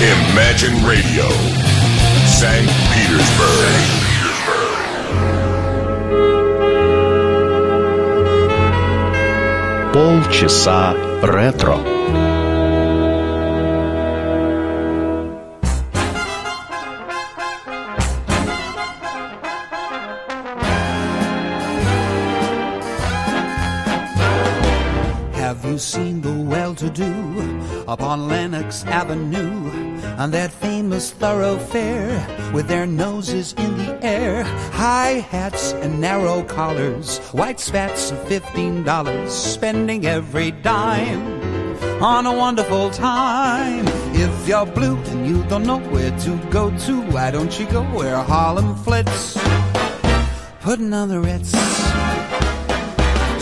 Imagine Radio, St. Petersburg. Полчаса ретро. Have you seen the well-to-do upon Lenox Avenue On that famous thoroughfare with their noses in the air, high hats and narrow collars, white spats fifteen dollars, spending every dime on a wonderful time. If you're blue and you don't know where to go to, why don't you go where Harlem flits? Putting on the Ritz.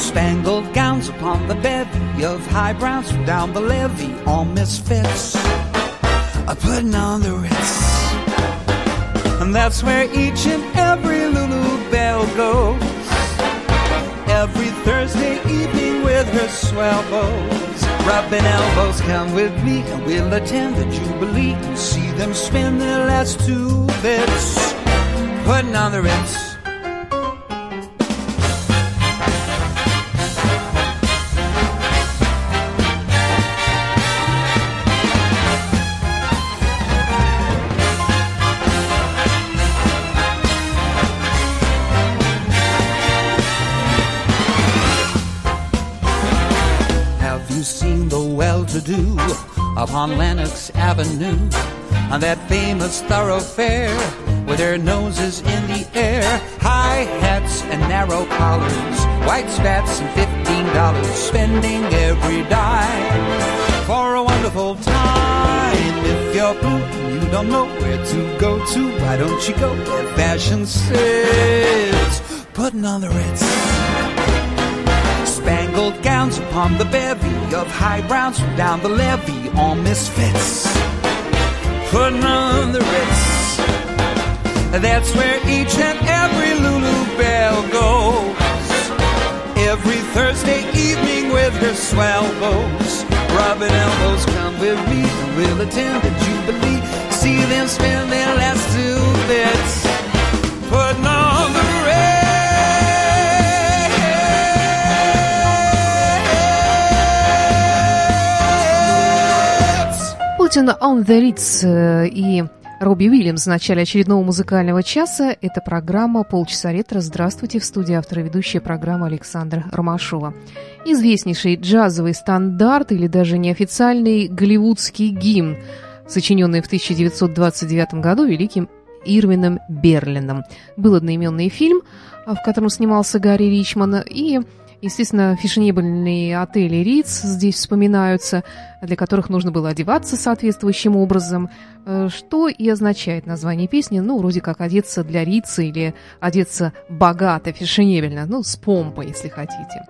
Spangled gowns upon the bevy of high browns from down the levee, all misfits. A putting on the Ritz. And that's where each and every Lulu Belle goes. Every Thursday evening with her swell bows. Rubbing elbows, come with me and we'll attend the Jubilee and see them spin their last two bits. Putting on the Ritz. Upon Lenox Avenue on that famous thoroughfare with their noses in the air, high hats and narrow collars, white spats and fifteen dollars, spending every dime for a wonderful time. If you're blue you don't know where to go to, why don't you go where fashion sits? Putting on the Ritz. Spangled gowns upon the bevy of high browns from down the levee, all misfits. Putting on the Ritz. That's where each and every Lulu Belle goes. Every Thursday evening with her swell bows. Rubbing elbows, come with me and we'll attend the Jubilee. See them spend their last two bits. Putting on the Путин on the Ritz и Робби Уильямс в начале очередного музыкального часа. Это программа «Полчаса ретро». Здравствуйте, в студии автора ведущая программа Александра Ромашова. Известнейший джазовый стандарт или даже неофициальный голливудский гимн, сочиненный в 1929 году великим Ирвином Берлином. Был одноименный фильм, в котором снимался Гарри Ричман, и Естественно, фешенебельные отели Риц здесь вспоминаются, для которых нужно было одеваться соответствующим образом, э, что и означает название песни, ну, вроде как одеться для Рица или одеться богато, фешенебельно, ну, с помпой, если хотите.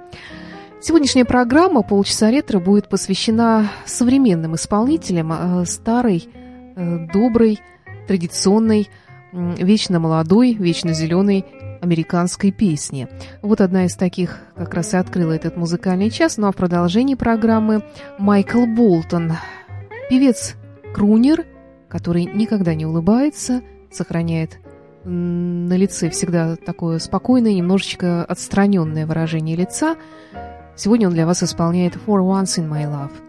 Сегодняшняя программа «Полчаса ретро» будет посвящена современным исполнителям э, старой, э, доброй, традиционной, вечно молодой, вечно зеленой американской песни. Вот одна из таких как раз и открыла этот музыкальный час. Ну а в продолжении программы Майкл Болтон, певец-крунер, который никогда не улыбается, сохраняет на лице всегда такое спокойное, немножечко отстраненное выражение лица. Сегодня он для вас исполняет «For Once in My Love».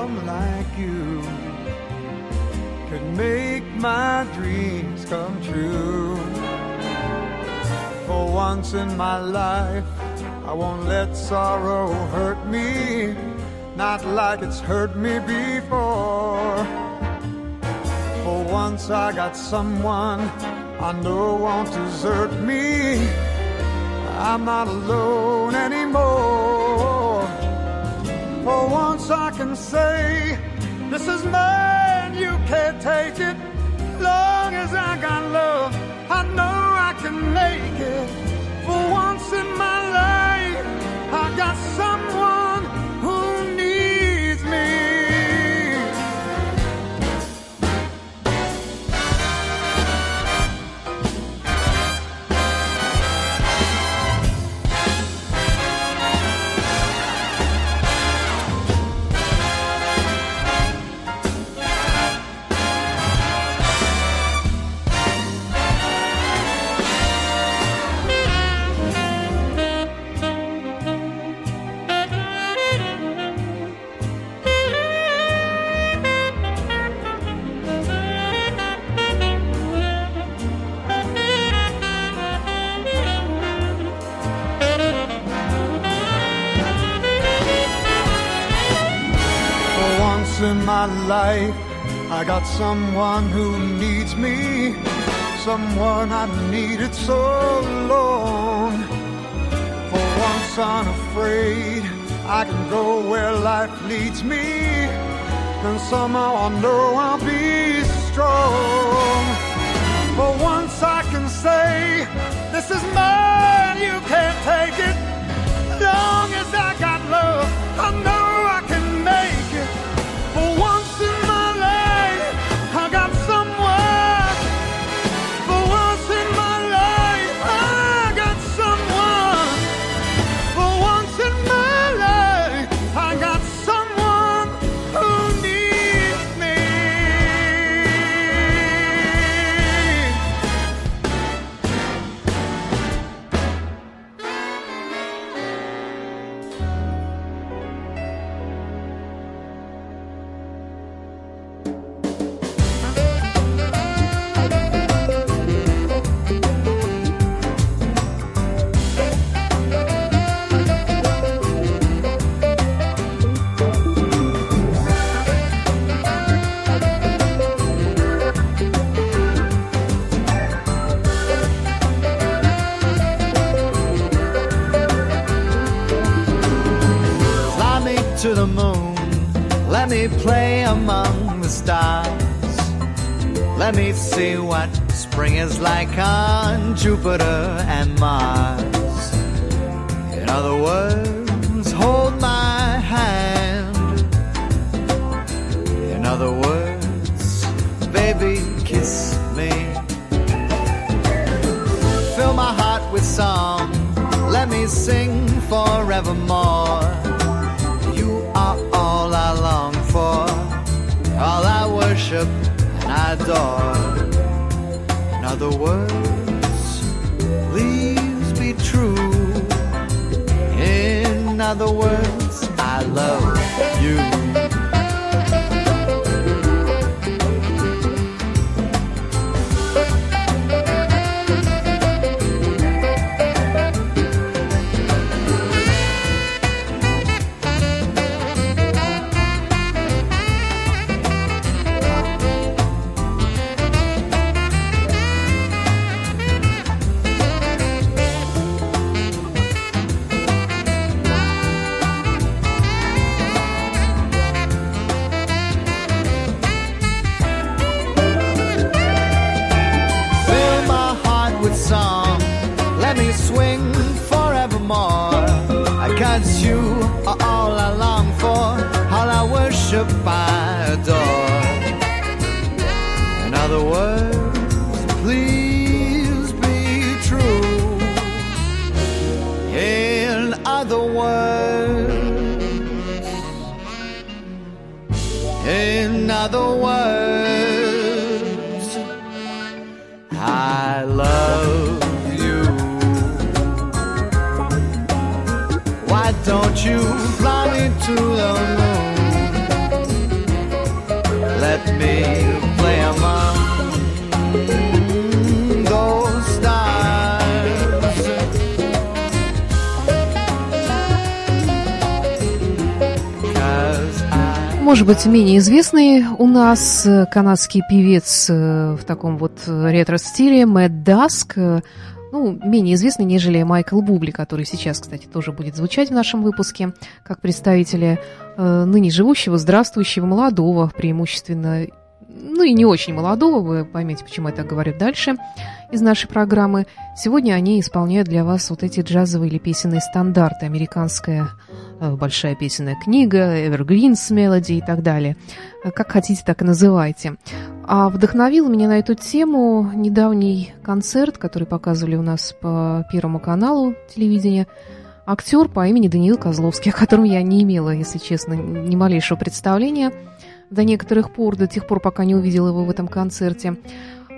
could make my dreams come true. For once in my life, I won't let sorrow hurt me. not like it's hurt me before. For once I got someone I know won't desert me. I'm not alone anymore. For once I can say, This is mine, can't take it. Long as I got love, I know I can make it. For once in my got someone who needs me, someone I've needed so long. For once unafraid, I can go where life leads me, and somehow I know I'll be strong. For once I can say, This is mine, you can't take it. Long as I got love, I know to the moon. Let me play among the stars. Let me see what spring is like on Jupiter and Mars. In other words, hold my hand. In other words, baby, kiss me. Fill my heart with song. Let me sing forevermore. All I worship and adore. In other words, please be true. In other words, I love you. Why don't you fly me to the moon? Let me play among those stars. Может быть, менее известный у нас канадский певец э, в таком вот ретро-стиле Мэтт Даск, ну, менее известный, нежели Майкл Бубли, который сейчас, кстати, тоже будет звучать в нашем выпуске, как представители э, ныне живущего, здравствующего, молодого, преимущественно, ну и не очень молодого, вы поймете, почему я так говорю дальше, из нашей программы. Сегодня они исполняют для вас вот эти джазовые или песенные стандарты, американская Э, большая песенная книга, Evergreens Melody и так далее. Э, как хотите, так и называйте. А вдохновил меня на эту тему недавний концерт, который показывали у нас по Первому каналу телевидения. Актер по имени Даниил Козловский, о котором я не имела, если честно, ни малейшего представления до некоторых пор, до тех пор, пока не увидела его в этом концерте.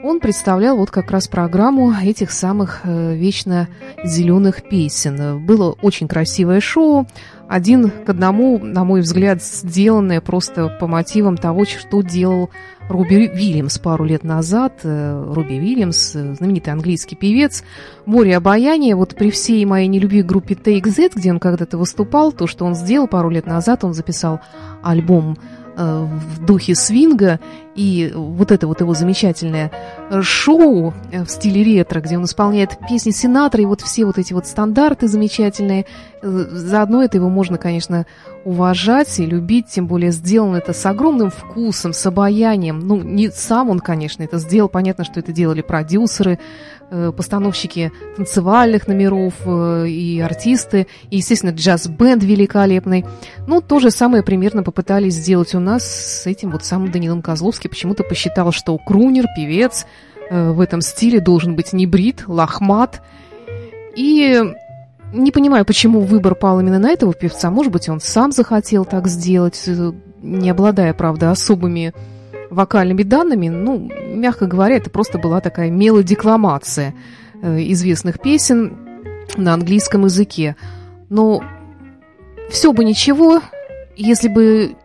Он представлял вот как раз программу этих самых э, вечно зеленых песен. Было очень красивое шоу, один к одному, на мой взгляд, сделанное просто по мотивам того, что делал Руби Вильямс пару лет назад. Э, Руби Вильямс, э, знаменитый английский певец, «Море обаяния». Вот при всей моей нелюбви к группе Take Z, где он когда-то выступал, то, что он сделал пару лет назад, он записал альбом в духе свинга, и вот это вот его замечательное шоу э, в стиле ретро, где он исполняет песни Синатра, и вот все вот эти вот стандарты замечательные. Э, заодно это его можно, конечно, уважать и любить, тем более сделано это с огромным вкусом, с обаянием. Ну, не сам он, конечно, это сделал, понятно, что это делали продюсеры, Э, постановщики танцевальных номеров э, и артисты, и, естественно, джаз-бенд великолепный. Ну, то же самое примерно попытались сделать у нас с этим вот самым Данилом Козловским. Почему-то посчитал, что крунер, певец э, в этом стиле должен быть не брит, лохмат. И не понимаю, почему выбор пал именно на этого певца. Может быть, он сам захотел так сделать, не обладая, правда, особыми вокальными данными, ну, мягко говоря, это просто была такая мелодекламация э, известных песен на английском языке. Но все бы ничего, если бы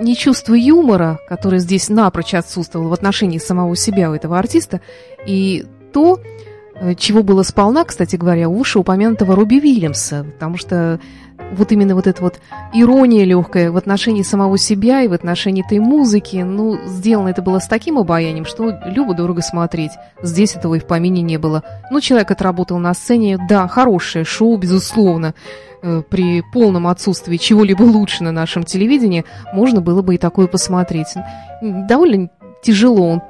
не чувство юмора, которое здесь напрочь отсутствовало в отношении самого себя у этого артиста, и то, э, чего было сполна, кстати говоря, уши упомянутого Робби Вильямса, потому что вот именно вот эта вот ирония легкая в отношении самого себя и в отношении этой музыки, ну, сделано это было с таким обаянием, что любо-дорого смотреть. Здесь этого и в помине не было. Ну, человек отработал на сцене, да, хорошее шоу, безусловно. Э, при полном отсутствии чего-либо лучше на нашем телевидении можно было бы и такое посмотреть. Довольно тяжело он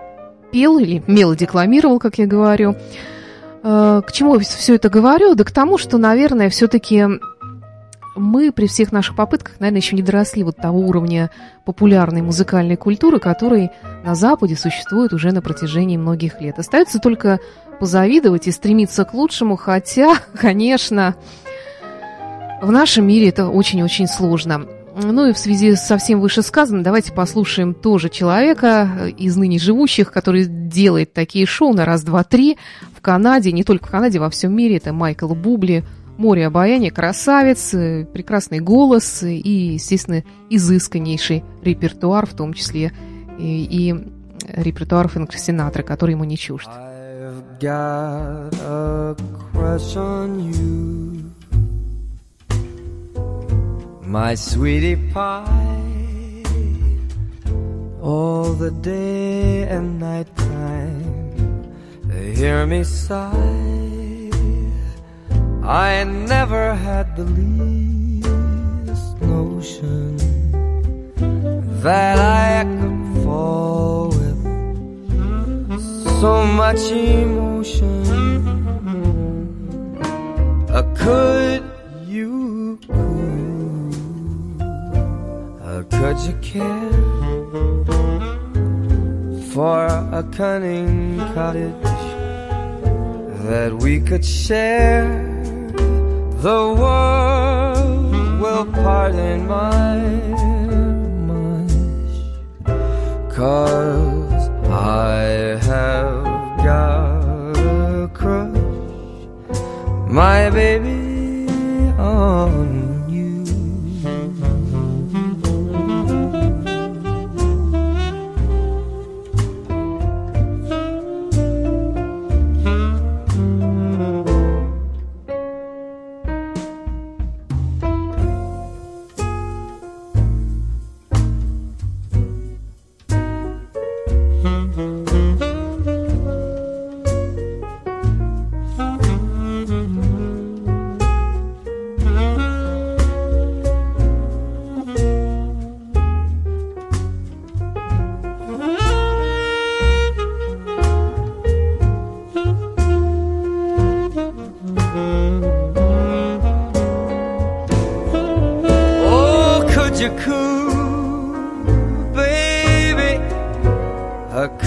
пел или мелодекламировал, как я говорю. Э, к чему все это говорю? Да к тому, что, наверное, все-таки мы при всех наших попытках, наверное, еще не доросли вот того уровня популярной музыкальной культуры, который на Западе существует уже на протяжении многих лет. Остается только позавидовать и стремиться к лучшему, хотя, конечно, в нашем мире это очень-очень сложно. Ну и в связи со всем вышесказанным, давайте послушаем тоже человека из ныне живущих, который делает такие шоу на раз, два, три в Канаде, не только в Канаде, во всем мире. Это Майкл Бубли, море обаяния, красавец, э, прекрасный голос и, естественно, изысканнейший репертуар, в том числе и, и репертуар Фрэнка Синатра, который ему не чужд. My sweetie pie, all the day and night time, hear me sigh. I never had the least notion that I could fall with so much emotion. Uh, could you, uh, could you care for a cunning cottage that we could share? The world will pardon my mush Cause I have got a crush. My baby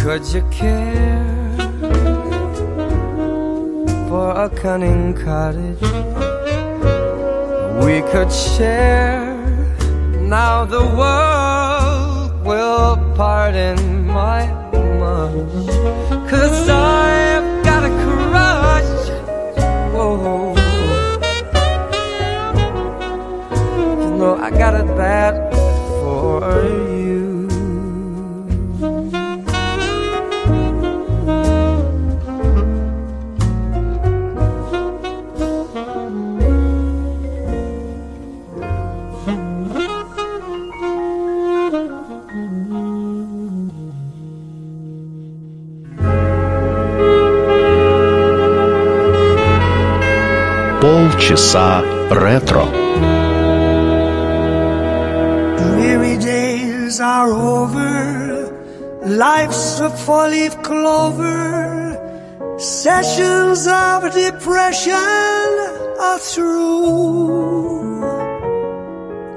could you care for a cunning cottage we could share? Now the world will pardon my much, cause I've got a crush. Whoa. You know, I got it bad for you. Полчаса ретро. Dreary days are over. Life's a four-leaf clover. Sessions of depression are through.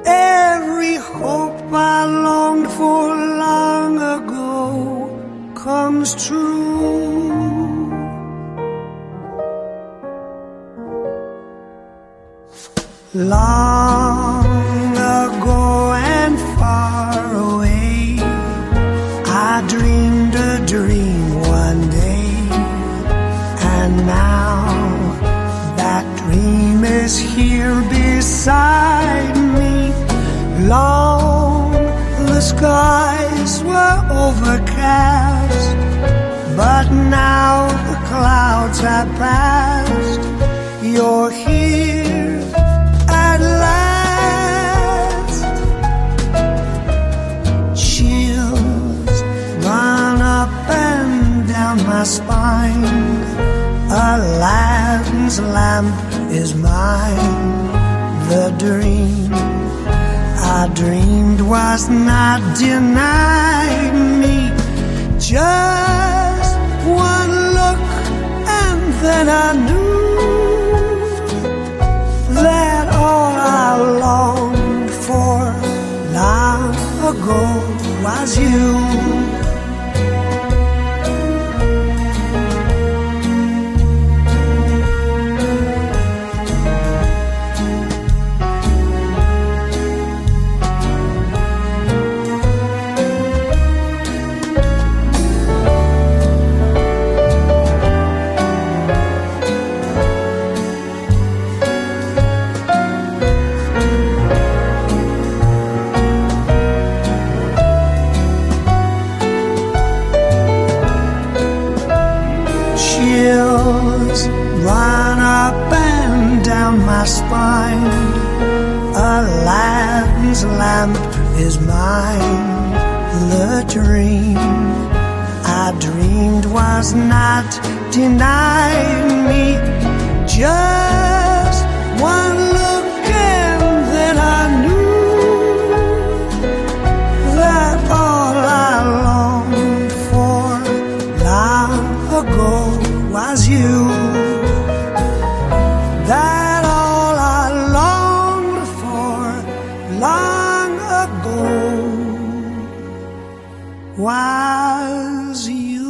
Every hope I longed for long ago comes true. Long ago and far away, I dreamed a dream one day, and now that dream is here beside me. Long the skies were overcast, but now the clouds have passed. You're was not denied me. Just one look, and then I knew that all I longed for long ago was you. Was you.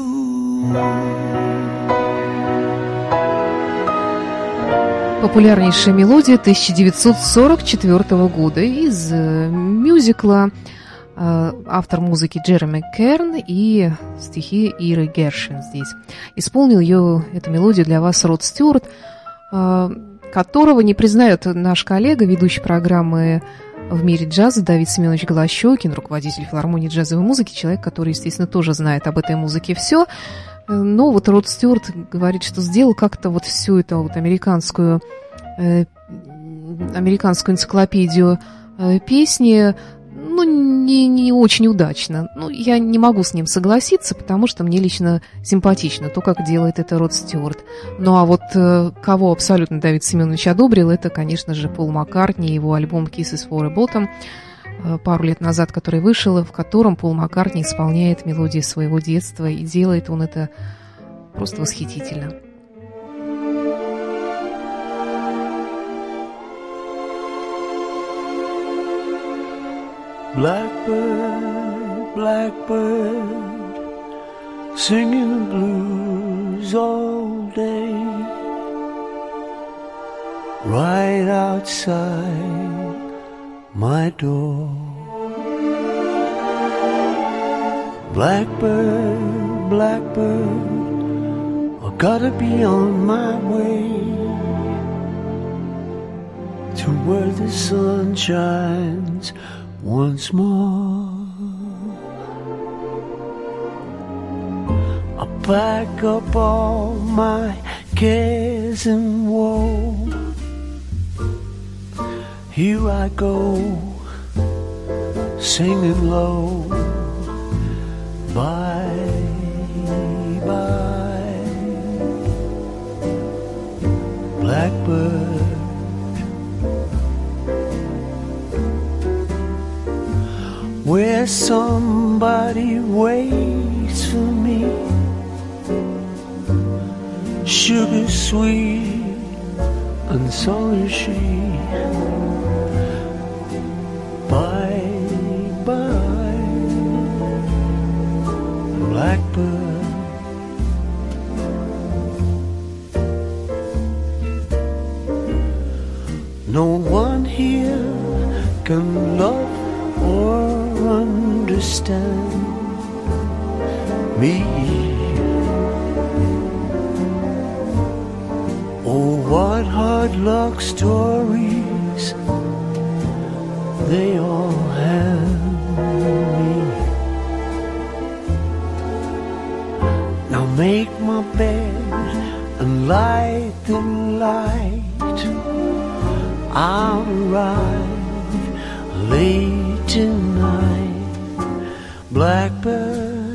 Популярнейшая мелодия 1944 года из э, мюзикла э, автор музыки Джереми Керн и стихи Иры Гершин здесь. Исполнил ее, эту мелодию для вас Род Стюарт, э, которого не признает наш коллега, ведущий программы в мире джаза Давид Семенович Голощекин, руководитель филармонии джазовой музыки, человек, который, естественно, тоже знает об этой музыке все. Но вот Род Стюарт говорит, что сделал как-то вот всю эту вот американскую, э, американскую энциклопедию э, песни, ну, не, не очень удачно. Ну, я не могу с ним согласиться, потому что мне лично симпатично то, как делает это Род Стюарт. Ну, а вот э, кого абсолютно Давид Семенович одобрил, это, конечно же, Пол Маккартни, его альбом «Kisses for a Bottom», э, пару лет назад, который вышел, в котором Пол Маккартни исполняет мелодии своего детства, и делает он это просто восхитительно. Blackbird, blackbird, singing the blues all day, right outside my door. Blackbird, blackbird, I gotta be on my way to where the sun shines once more. I pack up all my cares and woe. Here I go, singing low. Bye, Where somebody waits for me, sugar sweet, and so is she. Bye, bye, blackbird. No one here can love understand me. Oh, what hard luck stories they all have me. Now make my bed and light the light. I'll arrive late tonight, Blackbird.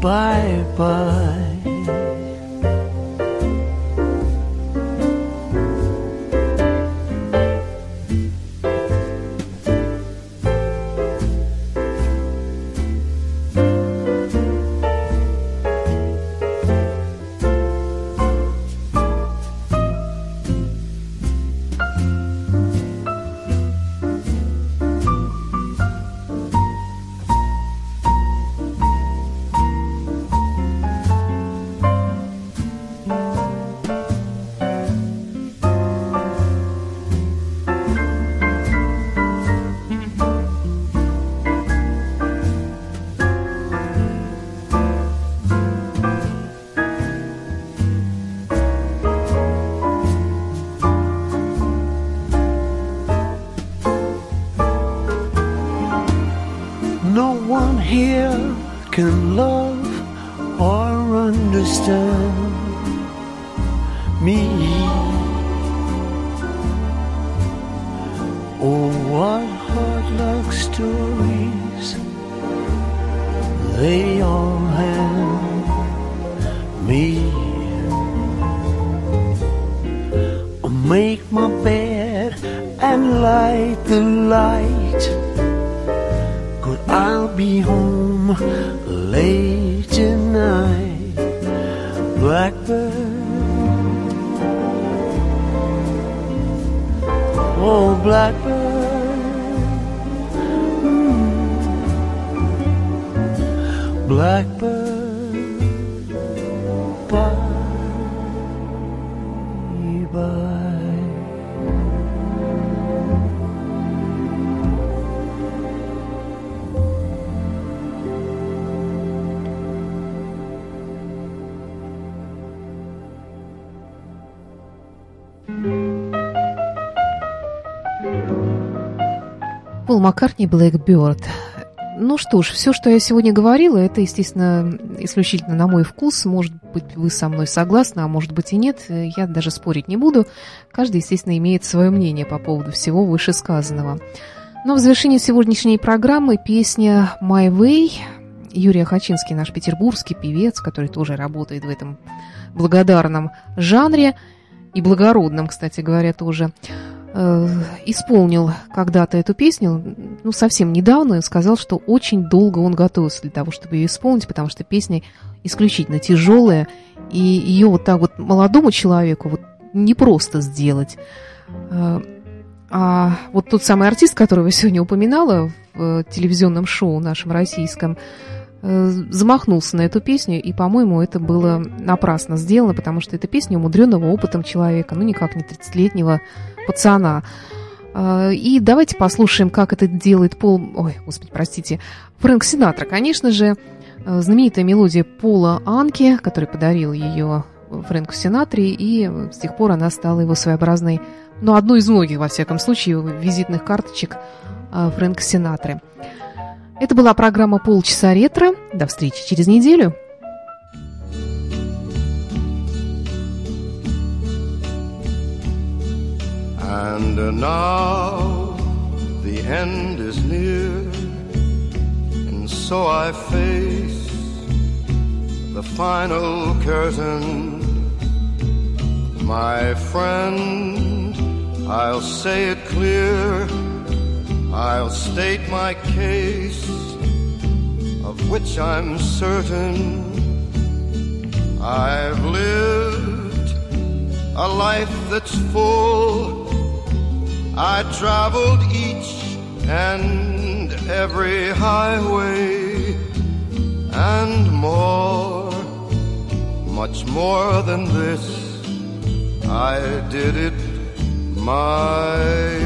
Bye bye. I'll be home late tonight. Blackbird. Oh, blackbird. Mm. Blackbird. Пол Маккартни Blackbird. Ну что ж, все, что я сегодня говорила, это, естественно, исключительно на мой вкус. Может быть, вы со мной согласны, а может быть и нет. Я даже спорить не буду. Каждый, естественно, имеет свое мнение по поводу всего вышесказанного. Но в завершении сегодняшней программы песня «My Way» Юрий Хачинский, наш петербургский певец, который тоже работает в этом благодарном жанре и благородном, кстати говоря, тоже, э, исполнил когда-то эту песню, ну, совсем недавно, и сказал, что очень долго он готовился для того, чтобы ее исполнить, потому что песня исключительно тяжелая, и ее вот так вот молодому человеку вот не просто сделать. Э, А вот тот самый артист, которого я сегодня упоминала в э, телевизионном шоу нашем российском, замахнулся на эту песню, и, по-моему, это было напрасно сделано, потому что это песня умудренного опытом человека, ну, никак не 30-летнего пацана. А, и давайте послушаем, как это делает Пол... Ой, господи, простите. Фрэнк Синатра, конечно же, э, знаменитая мелодия Пола Анки, который подарил ее Фрэнку Синатре, и с тех пор она стала его своеобразной ну, одну из многих, во всяком случае, визитных карточек Фрэнка Синатры. Это была программа «Полчаса ретро». До встречи через неделю. And now the end is near, and so I face the final curtain. My friend I'll say it clear, I'll state my case, of which I'm certain. I've lived a life that's full. I traveled each and every highway and more, much more than this. I did it my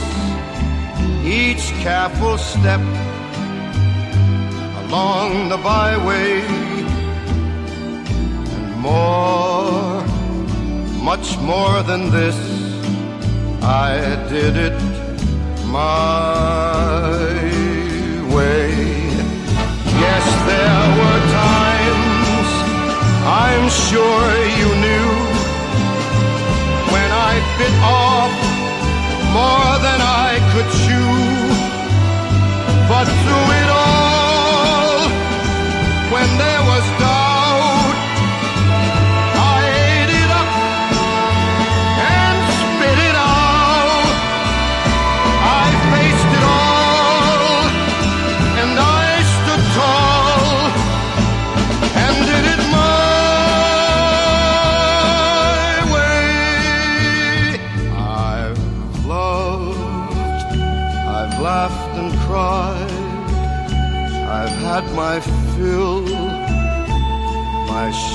each careful step along the byway, and more, much more than this, I did it my way. Yes, there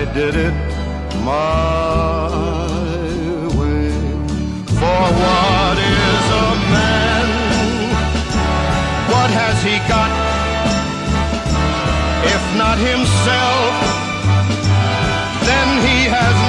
I did it my way. For what is a man? What has he got? If not himself, then he has